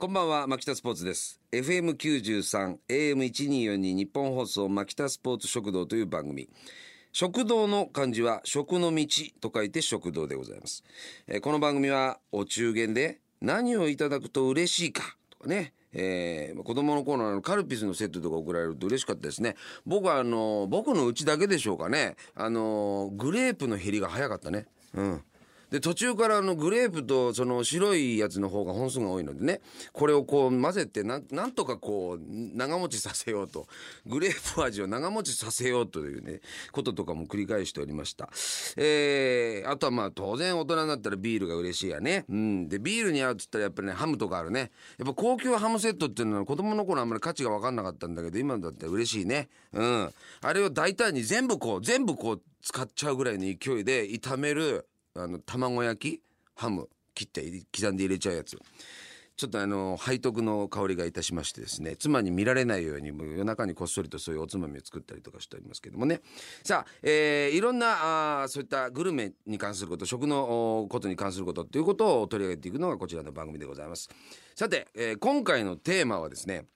こんばんは、牧田スポーツです。FM93、AM1242 日本放送、牧田スポーツ食堂という番組。食堂の漢字は食の道と書いて食堂でございます。えーこの番組はお中元で何をいただくと嬉しいかとかね、えー子供の頃のカルピスのセットとか送られると嬉しかったですね。僕はあの、僕のうちだけでしょうかね。あの、グレープの減りが早かったね。うん。で途中からあのグレープとその白いやつの方が本数が多いのでねこれをこう混ぜてなんなんとかこう長持ちさせようと グレープ味を長持ちさせようというねこととかも繰り返しておりました。えー、あとはまあ当然大人になったらビールが嬉しいやね。うん。でビールに合うっつったらやっぱりねハムとかあるね。やっぱ高級ハムセットっていうのは子供の頃あんまり価値が分かんなかったんだけど今だったら嬉しいね。うん。あれを大胆に全部こう全部こう使っちゃうぐらいの勢いで炒めるあの卵焼きハム切って刻んで入れちゃうやつ。ちょっとあの背徳の香りがいたしましてですね妻に見られないようにもう夜中にこっそりとそういうおつまみを作ったりとかしておりますけどもね。さあ、えーいろんなあーそういったグルメに関すること食のことに関することっていうことを取り上げていくのがこちらの番組でございます。さて、えー今回のテーマはですね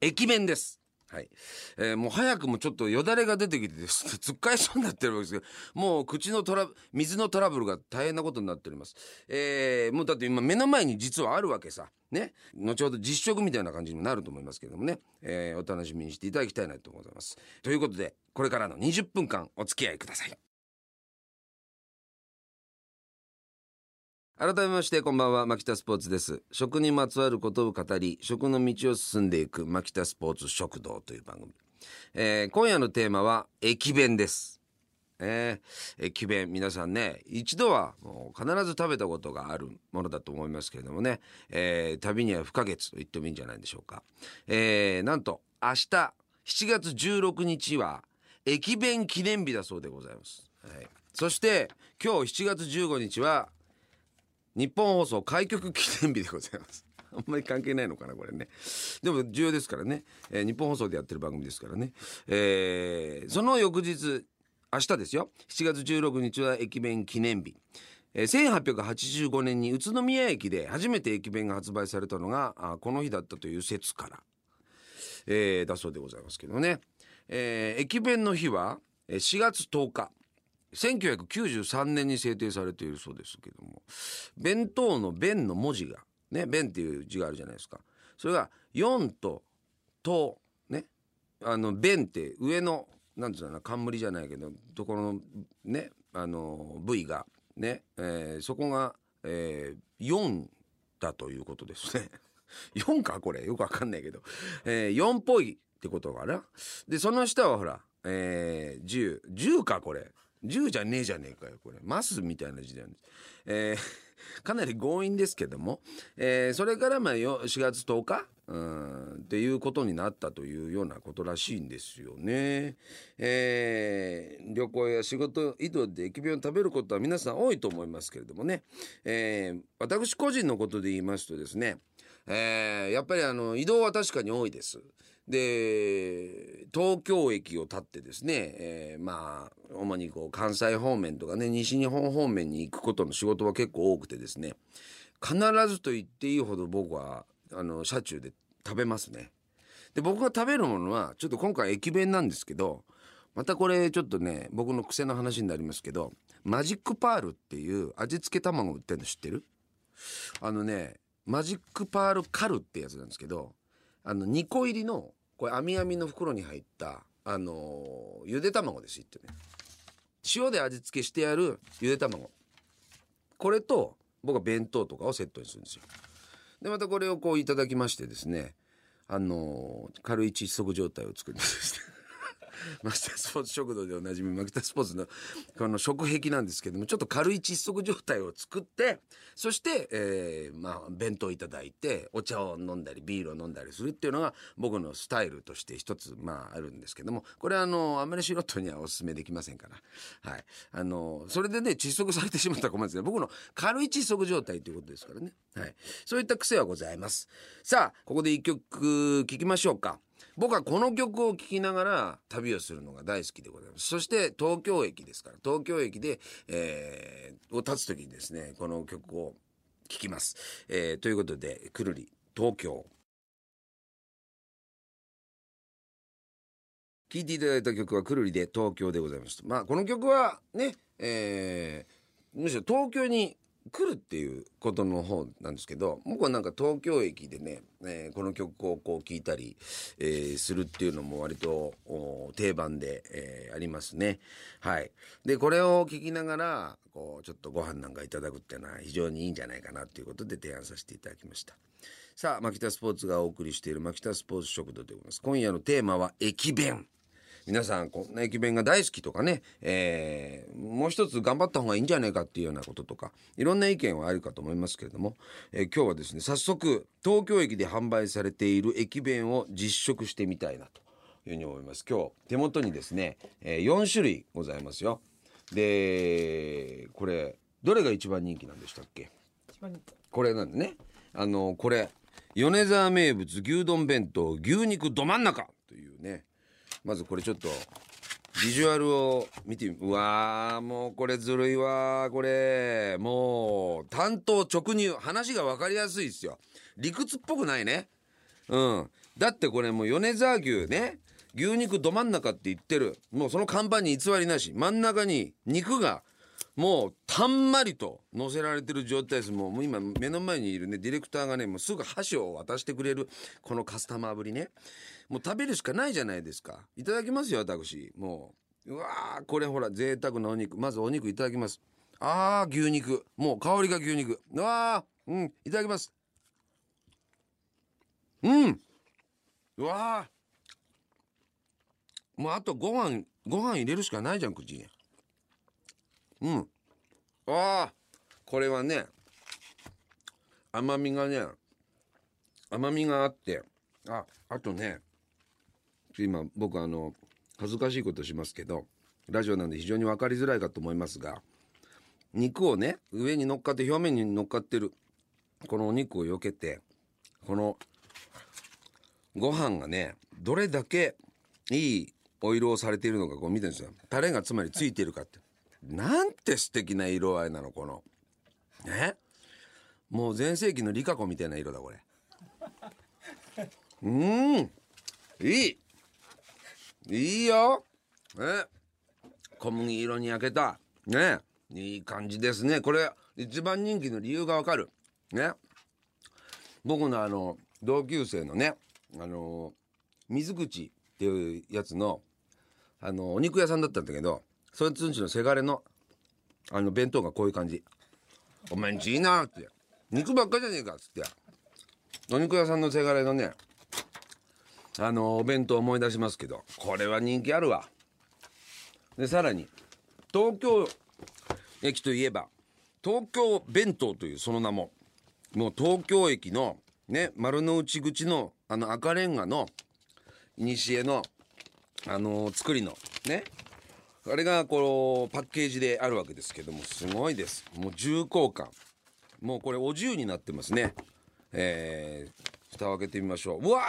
駅弁です。はい。えーもう早くもちょっとよだれが出てきて つっかえそうになってるわけですけど、もう口のトラ、水のトラブルが大変なことになっております。えーもうだって今目の前に実はあるわけさ。ね。後ほど実食みたいな感じにもなると思いますけどもね。えーお楽しみにしていただきたいなと思います。ということで、これからの20分間お付き合いください。改めましてこんばんは牧田スポーツです。食にまつわることを語り食の道を進んでいく牧田スポーツ食堂という番組、えー今夜のテーマは駅弁です。えー駅弁皆さんね一度はもう必ず食べたことがあるものだと思いますけれどもね、えー旅には不可欠と言ってもいいんじゃないでしょうか、えーなんと明日7月16日は駅弁記念日だそうでございます、はい、そして今日7月15日は日本放送開局記念日でございます。あんまり関係ないのかなこれね。でも重要ですからね。えー日本放送でやってる番組ですからね。えーその翌日、明日ですよ。7月16日は駅弁記念日。えー1885年に宇都宮駅で初めて駅弁が発売されたのがあこの日だったという説から、えーだそうでございますけどね。えー駅弁の日はえ4月10日。1993年に制定されているそうですけども弁当の弁の文字がね弁っていう字があるじゃないですか。それが4と「と」ねあの弁って上のなんつうのかな冠じゃないけどところのねあの部位がね、えーそこが、えー4だということですね。4かこれよくわかんないけど、えー4っぽいってことかな。でその下はほらえー、10、10かこれ。10じゃねえじゃねえかよ、これ。マスみたいな字なんです。えー かなり強引ですけども、えーそれからまあよ4月10日、うん、っていうことになったというようなことらしいんですよね。えー旅行や仕事移動で駅弁を食べることは皆さん多いと思いますけれどもね、えー私個人のことで言いますとですね、えーやっぱりあの移動は確かに多いです。で東京駅を立ってですね、えーまあ主にこう関西方面とかね西日本方面に行くことの仕事は結構多くてですね必ずと言っていいほど僕はあの車中で食べますね。で僕が食べるものはちょっと今回駅弁なんですけどまたこれちょっとね僕の癖の話になりますけどマジックパールっていう味付け卵売ってるの知ってる？あのねマジックパールカルってやつなんですけどあの2個入りのこれ網網の袋に入ったあのーゆで卵ですってね塩で味付けしてやるゆで卵。これと僕は弁当とかをセットにするんですよ。でまたこれをこういただきましてですねあのー軽い窒息状態を作りました マスタスポーツ食堂でおなじみマキタスポーツのこの食癖なんですけどもちょっと軽い窒息状態を作ってそして、えーまあ、弁当をいただいてお茶を飲んだりビールを飲んだりするっていうのが僕のスタイルとして一つまああるんですけどもこれあのあまり素人にはお勧めできませんから。はい。あのそれでね窒息されてしまったら困るんですけど僕の軽い窒息状態ということですからねはいそういった癖はございますさあここで一曲聴きましょうか僕はこの曲を聴きながら旅をするのが大好きでございます。そして東京駅ですから東京駅で、えーを立つ時にですねこの曲を聴きます、えーということでくるり東京。聴いていただいた曲はくるりで東京でございましたまあこの曲はねえー、むしろ東京に来るっていうことの方なんですけど僕はなんか東京駅でね、えー、この曲をこう聴いたり、えー、するっていうのも割と定番で、えー、ありますね。はい。でこれを聴きながらこうちょっとご飯なんかいただくっていうのは非常にいいんじゃないかなということで提案させていただきました。さあ、牧田スポーツがお送りしている牧田スポーツ食堂でございます。今夜のテーマは駅弁。皆さんこんな駅弁が大好きとかね、えー、もう一つ頑張った方がいいんじゃないかっていうようなこととかいろんな意見はあるかと思いますけれども、えー、今日はですね早速東京駅で販売されている駅弁を実食してみたいなというふうに思います。今日手元にですね、えー、4種類ございますよ。でこれどれが一番人気なんでしたっけ？これなんでね。あのこれ米沢名物牛丼弁当牛肉ど真ん中というねまずこれちょっとビジュアルを見てうわーもうこれずるいわこれ。もう担当直入。話がわかりやすいっすよ。理屈っぽくないね。うん。だってこれもう米沢牛ね。牛肉ど真ん中って言ってる。もうその看板に偽りなし。真ん中に肉がもうたんまりと乗せられてる状態です。もう今目の前にいるねディレクターがねもうすぐ箸を渡してくれるこのカスタマーぶりね。もう食べるしかないじゃないですか。いただきますよ私。もううわーこれほら贅沢なお肉。まずお肉いただきます。あー牛肉。もう香りが牛肉。うわーうん。いただきます。うん。うわー。もうあとご飯ご飯入れるしかないじゃん口に。うん。ああこれはね甘みがね甘みがあってああとね今僕あの恥ずかしいことしますけどラジオなんで非常に分かりづらいかと思いますが肉をね上に乗っかって表面に乗っかってるこのお肉を避けてこのご飯がねどれだけいいお色をされているのかこう見てるんですよ。タレがつまりついてるかって。なんて素敵な色合いなのこのね？もう全盛期のリカコみたいな色だこれうんいいいいよ。ね？小麦色に焼けた。ね？いい感じですね。これ、一番人気の理由がわかる。ね？僕のあの、同級生のね、あの、水口っていうやつの、あの、お肉屋さんだったんだけど、そいつんちのせがれの、あの、弁当がこういう感じ。お前んちいいなって。肉ばっかじゃねえかっつって。お肉屋さんのせがれのね、あのお弁当思い出しますけどこれは人気あるわでさらに東京駅といえば東京弁当というその名ももう東京駅のね丸の内口のあの赤レンガの古のあの作りのねあれがこうパッケージであるわけですけどもすごいです。もう重厚感。もうこれお重になってますね。えー、蓋を開けてみましょう。うわ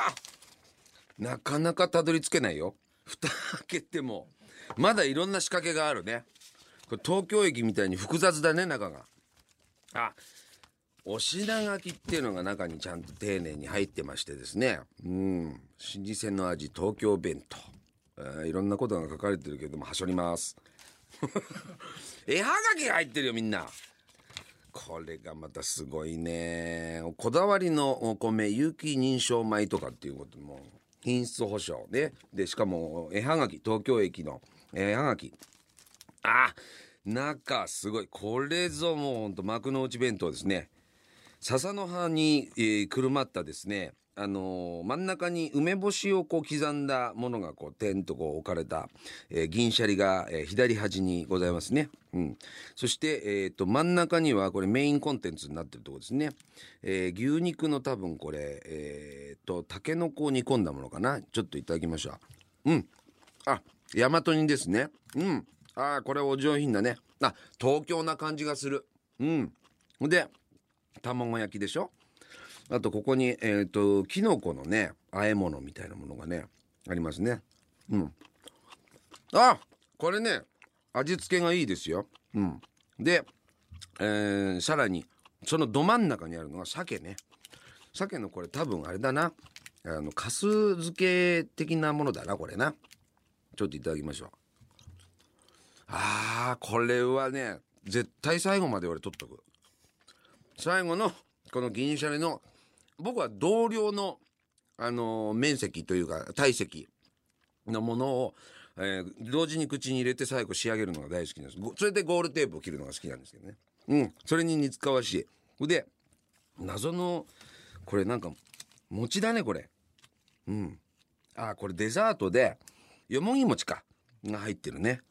なかなかたどり着けないよ。蓋開けても。まだいろんな仕掛けがあるね。これ東京駅みたいに複雑だね中が。あお品書きっていうのが中にちゃんと丁寧に入ってましてですね。うん。老舗の味東京弁当、えー、いろんなことが書かれてるけどもはしょります。絵はがきが入ってるよみんな。これがまたすごいね。こだわりのお米有機認証米とかっていうことも品質保証ね。でしかも絵はがき東京駅の絵はがき。あ中すごい。これぞもうほんと幕の内弁当ですね。笹の葉に、えー、くるまったですね。あのー、真ん中に梅干しをこう刻んだものがこう点とこう置かれた、えー、銀シャリが、えー、左端にございますね。うん、そして、えーと、真ん中にはこれメインコンテンツになってるとこですね。え、牛肉の多分これ、えーと、たけのこを煮込んだものかな。ちょっといただきましょう。うん。あ、大和煮ですね。うん。あこれお上品だね。あ、東京な感じがする。うん。で、卵焼きでしょあとここに、えっ、ー、と、きのこのね、和え物みたいなものがね、ありますね。うん。あこれね、味付けがいいですよ。うん。で、えー、さらに、そのど真ん中にあるのが鮭ね。鮭のこれ多分あれだなあのかす漬け的なものだなこれなちょっといただきましょうあーこれはね絶対最後まで俺取っとく最後のこの銀シャリの僕は同僚のあの面積というか体積のものを、えー同時に口に入れて最後仕上げるのが大好きなんです。それでゴールテープを切るのが好きなんですけどね。うん。それに似つかわしい。で謎のこれなんか餅だねこれ。うん。あこれデザートでよもぎ餅か。が入ってるね。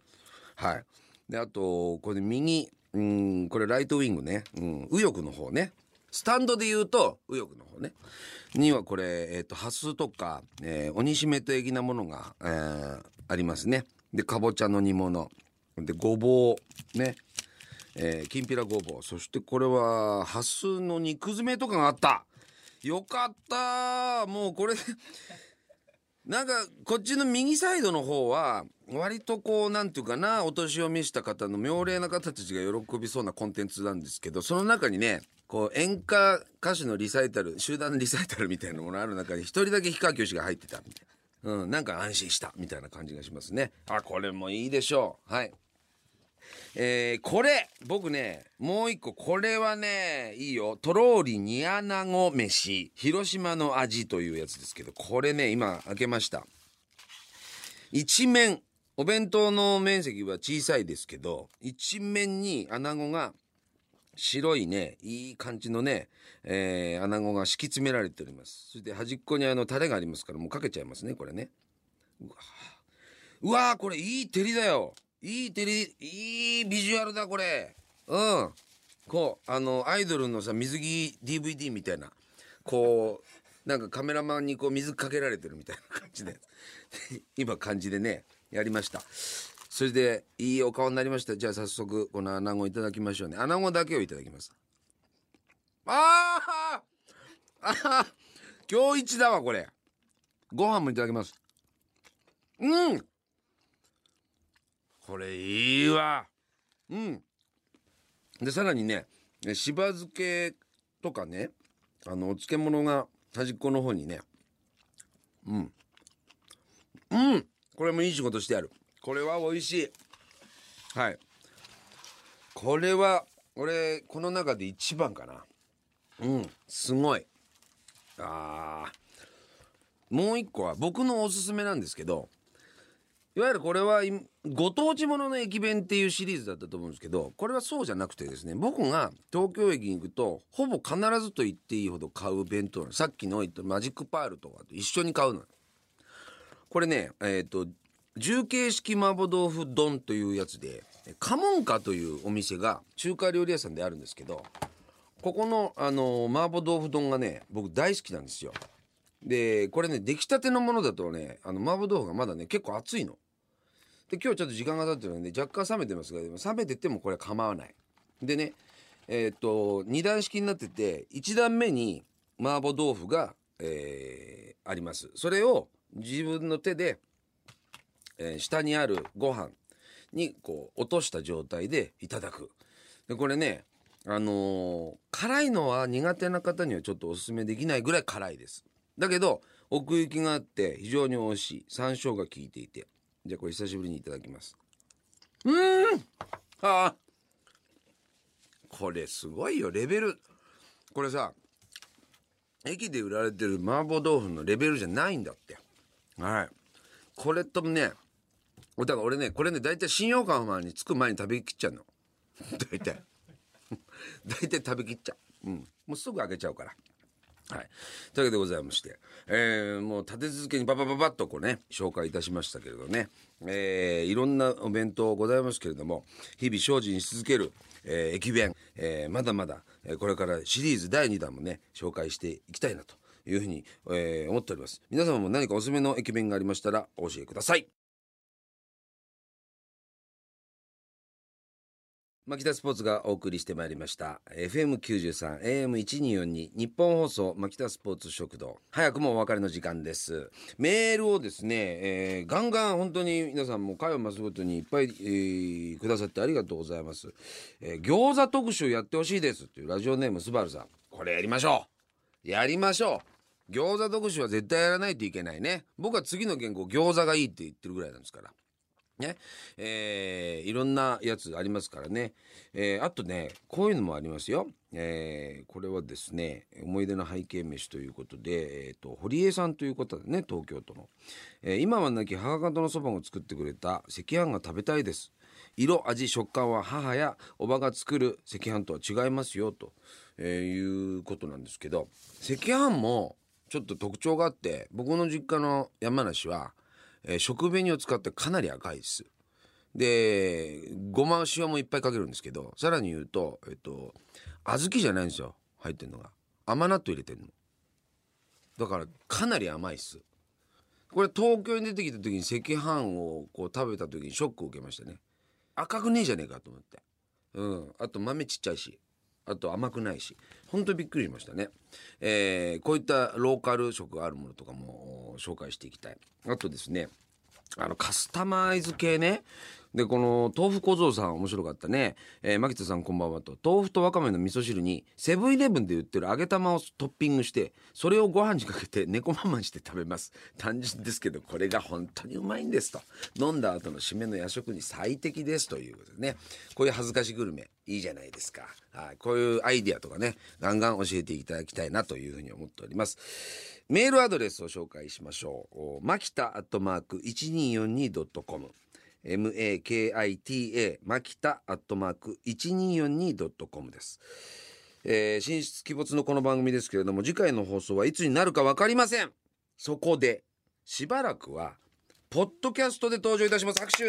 はい。であとこれ右うんこれライトウィングね、うん、右翼の方ね。スタンドで言うと右翼の方ね。にはこれ、えっとハスとか、えー鬼しめ的なものが、えーありますね。でかぼちゃの煮物。でごぼうね。えーきんぴらごぼう。そしてこれはハスの肉詰めとかがあった。よかった。もうこれ なんかこっちの右サイドの方は割とこうなんていうかなお年を召した方の妙齢な方たちが喜びそうなコンテンツなんですけどその中にねこう演歌歌手のリサイタル集団リサイタルみたいなものある中に一人だけ氷川きよしが入ってたみたいな、うん、なんか安心したみたいな感じがしますね。あこれもいいでしょう。はい。えーこれ僕ねもう一個これはねいいよ。とろーり煮穴子飯。広島の味というやつですけどこれね今開けました。一面お弁当の面積は小さいですけど一面に穴子が白いねいい感じのね、えー、穴子が敷き詰められております。そして端っこにあのタレがありますからもうかけちゃいますねこれね。うわうわーこれいい照りだよ。いい照りいいビジュアルだこれ。うん。こうあのアイドルのさ水着 DVD みたいな。こうなんかカメラマンにこう水かけられてるみたいな感じで。今感じでねやりました。それでいいお顔になりました。じゃあ早速この穴子いただきましょうね。穴子だけをいただきます。あーあー今日一だわこれ。ご飯もいただきます。うん。これいいわ。うん。でさらにねしば漬けとかねあのお漬物が端っこの方にねうん。うん。これもいい仕事してある。これは美味しい。はい。これは俺この中で一番かな。うんすごい。あー。もう一個は僕のおすすめなんですけどいわゆるこれはご当地ものの駅弁っていうシリーズだったと思うんですけどこれはそうじゃなくてですね僕が東京駅に行くとほぼ必ずと言っていいほど買う弁当さっきの言ったマジックパールとかと一緒に買うのこれねえっ、と重慶式麻婆豆腐丼というやつでカモンカというお店が中華料理屋さんであるんですけどここのあの麻婆豆腐丼がね僕大好きなんですよ。でこれね出来たてのものだとねあの麻婆豆腐がまだね結構熱いの。で今日ちょっと時間が経ってるので若干冷めてますがでも冷めててもこれ構わない。でねえーっと2段式になってて1段目に麻婆豆腐が、えーあります。それを自分の手で、えー下にあるご飯にこう落とした状態でいただく。でこれねあのー辛いのは苦手な方にはちょっとおすすめできないぐらい辛いです。だけど奥行きがあって非常に美味しい。山椒が効いていて。じゃあこれ久しぶりにいただきます。うーん。あー。これすごいよレベル。これさ駅で売られてる麻婆豆腐のレベルじゃないんだって。はい。これとねだから俺ねこれね大体新横浜に着く前に食べきっちゃうの。大体。大体食べきっちゃう、うん、もうすぐ開けちゃうから。はい。というわけでございまして、えーもう立て続けにババババッとこうね、紹介いたしましたけれどね、えーいろんなお弁当ございますけれども、日々精進し続ける、えー駅弁、えーまだまだ、えーこれからシリーズ第2弾もね、紹介していきたいなというふうに、えー思っております。皆様も何かおすすめの駅弁がありましたらお教えください。牧田スポーツがお送りしてまいりました。FM93 AM1242 日本放送牧田スポーツ食堂。早くもお別れの時間です。メールをですね、えーガンガン本当に皆さんも回を増すごとにいっぱい、えーくださってありがとうございます、えー餃子特集やってほしいです。っていうラジオネームスバルさん。これやりましょう。やりましょう。餃子特集は絶対やらないといけないね。僕は次の原稿餃子がいいって言ってるぐらいなんですから。ね。えー、いろんなやつありますからね、えー、あとねこういうのもありますよ、えー、これはですね思い出の背景飯ということで、えーと、堀江さんということでね東京都の、えー、今はなき母方のそばを作ってくれた赤飯が食べたいです。色味食感は母やおばが作る赤飯とは違いますよと、えー、いうことなんですけど赤飯もちょっと特徴があって僕の実家の山梨はえー、食紅を使ってかなり赤いです。でごま塩もいっぱいかけるんですけどさらに言うとえっと小豆じゃないんですよ。入ってんのが。甘納豆入れてんの。だからかなり甘いっす。これ東京に出てきた時に赤飯をこう食べた時にショックを受けましたね。赤くねえじゃねえかと思って。うん。あと豆ちっちゃいし。あと甘くないし。本当にびっくりしましたね、えー、こういったローカル色があるものとかも紹介していきたい。あとですねあのカスタマイズ系ね。でこの豆腐小僧さん面白かったね、えー、牧田さんこんばんはと。豆腐とわかめの味噌汁にセブンイレブンで売ってる揚げ玉をトッピングしてそれをご飯にかけて猫ままにして食べます。単純ですけどこれが本当にうまいんですと。飲んだ後の締めの夜食に最適ですということでね。こういう恥ずかしグルメいいじゃないですか。はい。こういうアイディアとかねガンガン教えていただきたいなというふうに思っております。メールアドレスを紹介しましょう。マキタアットマーク 1242.com makita マキタアットマーク 1242.com です。えー、進出鬼没のこの番組ですけれども次回の放送はいつになるか分かりません。そこでしばらくはポッドキャストで登場いたします。拍手。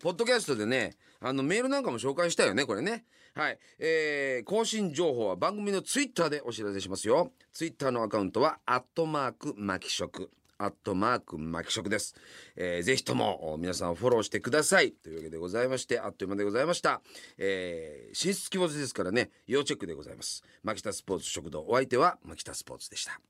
ポッドキャストでねあのメールなんかも紹介したよねこれね。はい、えー、更新情報は番組のツイッターでお知らせしますよ。ツイッターのアカウントはアットマークマキ食アットマーク巻き食です、えー、ぜひとも皆さんフォローしてください。というわけでございましてあっという間でございました、えー、進出鬼没ですからね要チェックでございます。牧田スポーツ食堂お相手は牧田スポーツでした。